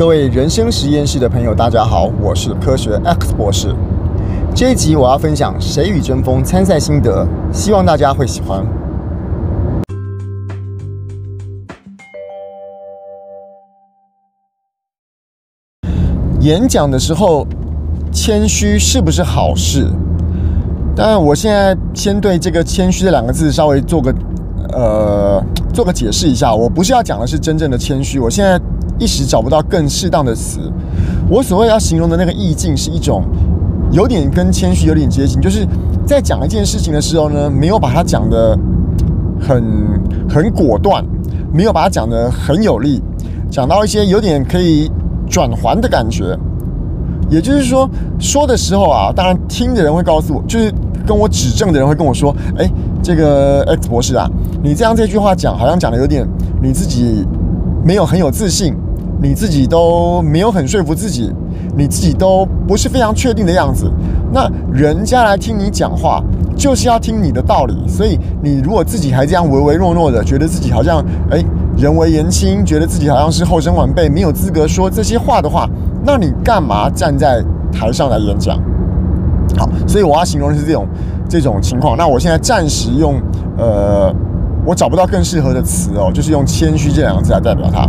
各位人生实验室的朋友，大家好，我是科学 X 博士。这一集我要分享《谁与争锋》参赛心得，希望大家会喜欢。演讲的时候，谦虚是不是好事？当然，我现在先对这个“谦虚”这两个字稍微做个呃做个解释一下。我不是要讲的是真正的谦虚，我现在。一时找不到更适当的词，我所谓要形容的那个意境是一种有点跟谦虚有点接近，就是在讲一件事情的时候呢，没有把它讲的很很果断，没有把它讲的很有力，讲到一些有点可以转圜的感觉。也就是说，说的时候啊，当然听的人会告诉我，就是跟我指正的人会跟我说：“哎，这个 X 博士啊，你这样这句话讲，好像讲的有点你自己没有很有自信。”你自己都没有很说服自己，你自己都不是非常确定的样子，那人家来听你讲话，就是要听你的道理。所以你如果自己还这样唯唯诺诺的，觉得自己好像诶人微言轻，觉得自己好像是后生晚辈，没有资格说这些话的话，那你干嘛站在台上来演讲？好，所以我要形容的是这种这种情况。那我现在暂时用呃，我找不到更适合的词哦，就是用谦虚这两个字来代表它。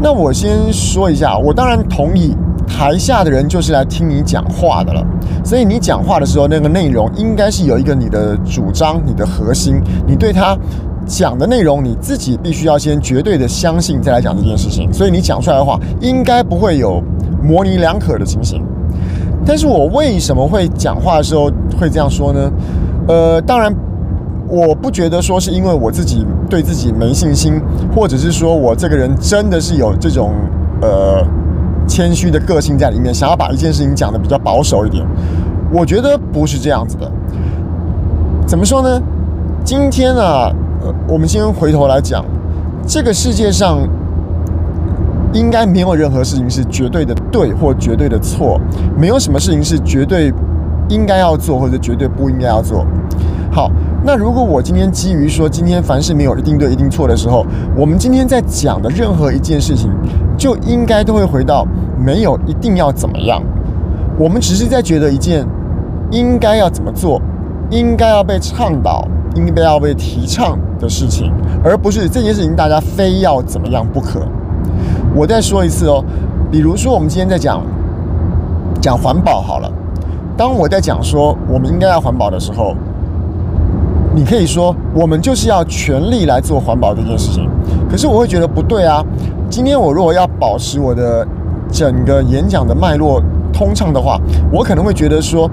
那我先说一下，我当然同意，台下的人就是来听你讲话的了，所以你讲话的时候，那个内容应该是有一个你的主张、你的核心，你对他讲的内容，你自己必须要先绝对的相信，再来讲这件事情。所以你讲出来的话，应该不会有模棱两可的情形。但是我为什么会讲话的时候会这样说呢？呃，当然。我不觉得说是因为我自己对自己没信心，或者是说我这个人真的是有这种呃谦虚的个性在里面，想要把一件事情讲得比较保守一点。我觉得不是这样子的。怎么说呢？今天啊，呃，我们先回头来讲，这个世界上应该没有任何事情是绝对的对或绝对的错，没有什么事情是绝对应该要做或者绝对不应该要做。好。那如果我今天基于说今天凡事没有一定对一定错的时候，我们今天在讲的任何一件事情，就应该都会回到没有一定要怎么样，我们只是在觉得一件应该要怎么做，应该要被倡导，应该要被提倡的事情，而不是这件事情大家非要怎么样不可。我再说一次哦，比如说我们今天在讲讲环保好了，当我在讲说我们应该要环保的时候。你可以说，我们就是要全力来做环保这件事情，可是我会觉得不对啊。今天我如果要保持我的整个演讲的脉络通畅的话，我可能会觉得说，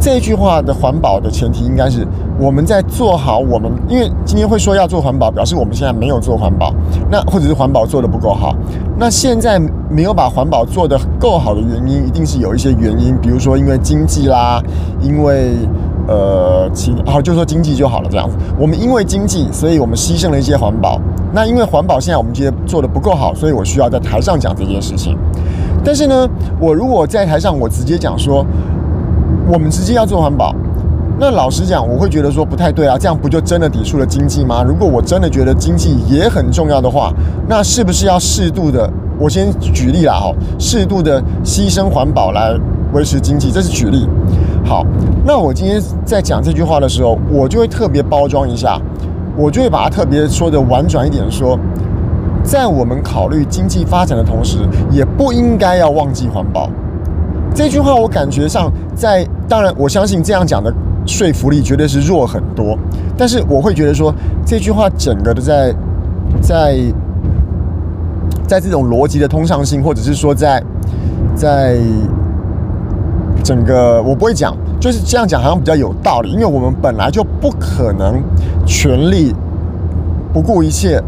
这句话的环保的前提应该是我们在做好我们，因为今天会说要做环保，表示我们现在没有做环保，那或者是环保做得不够好。那现在没有把环保做得够好的原因，一定是有一些原因，比如说因为经济啦，因为。呃，经好就说经济就好了，这样子。我们因为经济，所以我们牺牲了一些环保。那因为环保现在我们觉得做得不够好，所以我需要在台上讲这件事情。但是呢，我如果在台上我直接讲说，我们直接要做环保，那老实讲，我会觉得说不太对啊。这样不就真的抵触了经济吗？如果我真的觉得经济也很重要的话，那是不是要适度的？我先举例啦，哈，适度的牺牲环保来维持经济，这是举例。好，那我今天在讲这句话的时候，我就会特别包装一下，我就会把它特别说的婉转一点说，在我们考虑经济发展的同时，也不应该要忘记环保。这句话我感觉上在，当然我相信这样讲的说服力绝对是弱很多，但是我会觉得说这句话整个的在在在这种逻辑的通畅性，或者是说在在。整个我不会讲，就是这样讲好像比较有道理，因为我们本来就不可能全力不顾一切、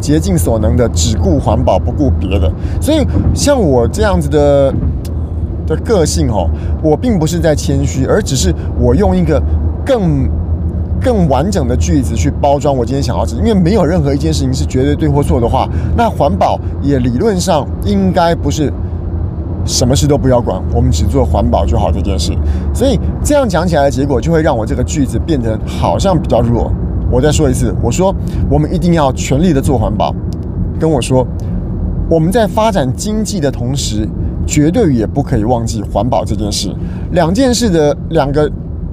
竭尽所能的只顾环保不顾别的。所以像我这样子的的个性哦，我并不是在谦虚，而只是我用一个更更完整的句子去包装我今天想要讲。因为没有任何一件事情是绝对对或错的话，那环保也理论上应该不是。什么事都不要管，我们只做环保就好这件事。所以这样讲起来的结果，就会让我这个句子变得好像比较弱。我再说一次，我说我们一定要全力的做环保。跟我说，我们在发展经济的同时，绝对也不可以忘记环保这件事。两件事的两个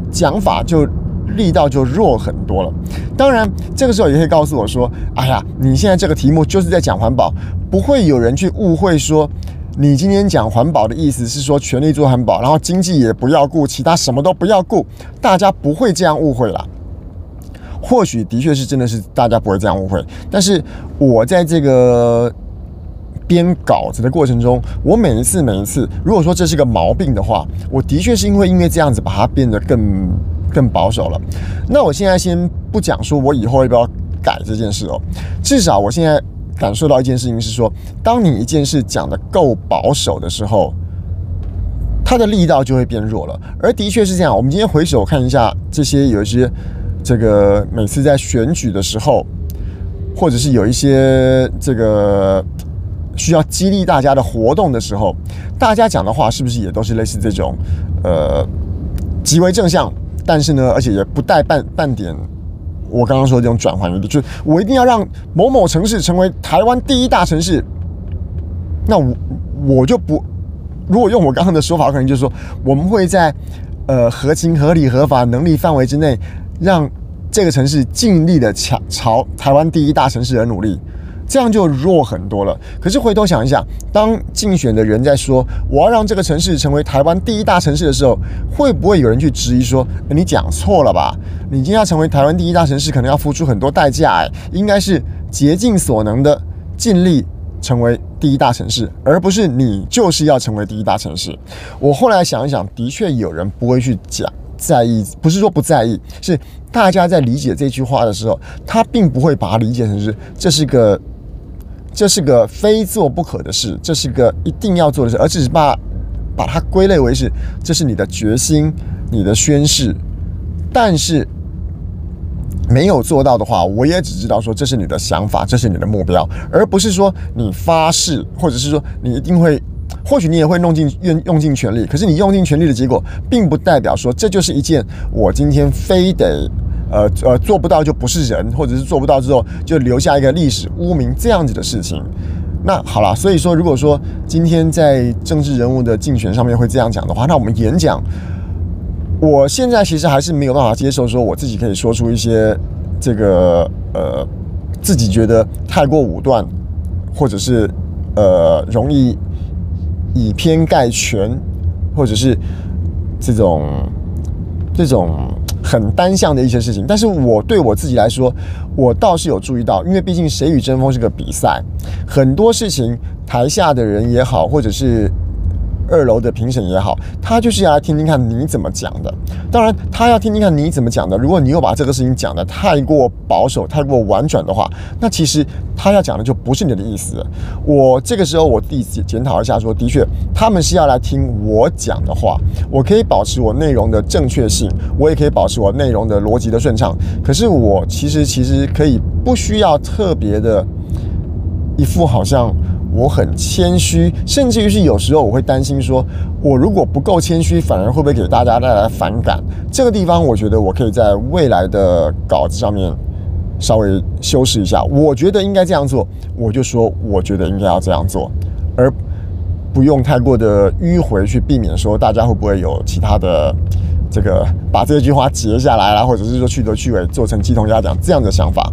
讲法就力道就弱很多了。当然，这个时候也可以告诉我说：“哎呀，你现在这个题目就是在讲环保，不会有人去误会说你今天讲环保的意思是说全力做环保，然后经济也不要顾，其他什么都不要顾。大家不会这样误会啦。或许的确是真的是大家不会这样误会，但是我在这个。”编稿子的过程中，我每一次每一次，如果说这是个毛病的话，我的确是因为因为这样子把它变得更更保守了。那我现在先不讲说我以后要不要改这件事哦，至少我现在感受到一件事情是说，当你一件事讲的够保守的时候，它的力道就会变弱了。而的确是这样，我们今天回首看一下这些有一些这个每次在选举的时候，或者是有一些这个。需要激励大家的活动的时候，大家讲的话是不是也都是类似这种，呃，极为正向，但是呢，而且也不带半半点我刚刚说的这种转换，就是我一定要让某某城市成为台湾第一大城市。那我我就不，如果用我刚刚的说法，可能就是说，我们会在呃合情合理合法能力范围之内，让这个城市尽力的抢朝台湾第一大城市而努力。这样就弱很多了。可是回头想一想，当竞选的人在说我要让这个城市成为台湾第一大城市的时候，会不会有人去质疑说你讲错了吧？你今天要成为台湾第一大城市，可能要付出很多代价。哎，应该是竭尽所能的尽力成为第一大城市，而不是你就是要成为第一大城市。我后来想一想，的确有人不会去讲在意，不是说不在意，是大家在理解这句话的时候，他并不会把它理解成是这是个。这是个非做不可的事，这是个一定要做的事，而只是把把它归类为是这是你的决心、你的宣誓。但是没有做到的话，我也只知道说这是你的想法，这是你的目标，而不是说你发誓，或者是说你一定会，或许你也会弄尽用用尽全力，可是你用尽全力的结果，并不代表说这就是一件我今天非得。呃呃，做不到就不是人，或者是做不到之后就留下一个历史污名这样子的事情。那好了，所以说，如果说今天在政治人物的竞选上面会这样讲的话，那我们演讲，我现在其实还是没有办法接受，说我自己可以说出一些这个呃自己觉得太过武断，或者是呃容易以偏概全，或者是这种这种。很单向的一些事情，但是我对我自己来说，我倒是有注意到，因为毕竟谁与争锋是个比赛，很多事情台下的人也好，或者是。二楼的评审也好，他就是要来听听看你怎么讲的。当然，他要听听看你怎么讲的。如果你又把这个事情讲得太过保守、太过婉转的话，那其实他要讲的就不是你的意思。我这个时候我自己检讨一下，说的确，他们是要来听我讲的话。我可以保持我内容的正确性，我也可以保持我内容的逻辑的顺畅。可是我其实其实可以不需要特别的一副好像。我很谦虚，甚至于是有时候我会担心说，我如果不够谦虚，反而会不会给大家带来反感？这个地方，我觉得我可以在未来的稿子上面稍微修饰一下。我觉得应该这样做，我就说我觉得应该要这样做，而不用太过的迂回去避免说大家会不会有其他的这个把这句话截下来啦，或者是说去头去尾做成鸡同鸭讲这样的想法。